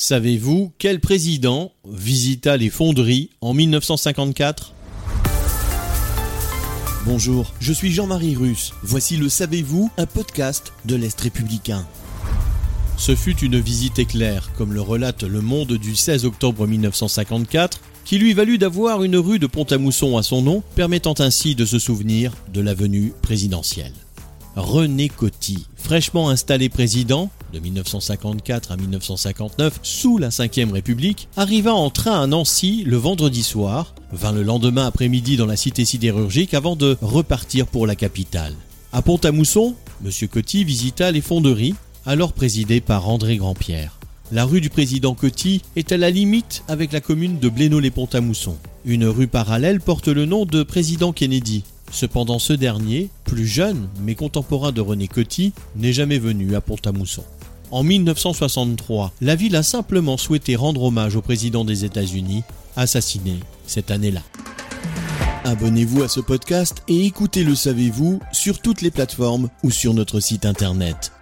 Savez-vous quel président visita les fonderies en 1954 Bonjour, je suis Jean-Marie Russe. Voici le Savez-vous, un podcast de l'Est républicain. Ce fut une visite éclair, comme le relate Le Monde du 16 octobre 1954, qui lui valut d'avoir une rue de Pont-à-Mousson à son nom, permettant ainsi de se souvenir de la venue présidentielle. René Coty, fraîchement installé président de 1954 à 1959 sous la Ve République, arriva en train à Nancy le vendredi soir, vint le lendemain après-midi dans la cité sidérurgique avant de repartir pour la capitale. À Pont-à-Mousson, M. Coty visita les fonderies, alors présidées par André Grandpierre. La rue du président Coty est à la limite avec la commune de Blénaud-les-Pont-à-Mousson. Une rue parallèle porte le nom de président Kennedy. Cependant, ce dernier, plus jeune mais contemporain de René Coty, n'est jamais venu à Pont-à-Mousson. En 1963, la ville a simplement souhaité rendre hommage au président des États-Unis, assassiné cette année-là. Abonnez-vous à ce podcast et écoutez Le Savez-vous sur toutes les plateformes ou sur notre site internet.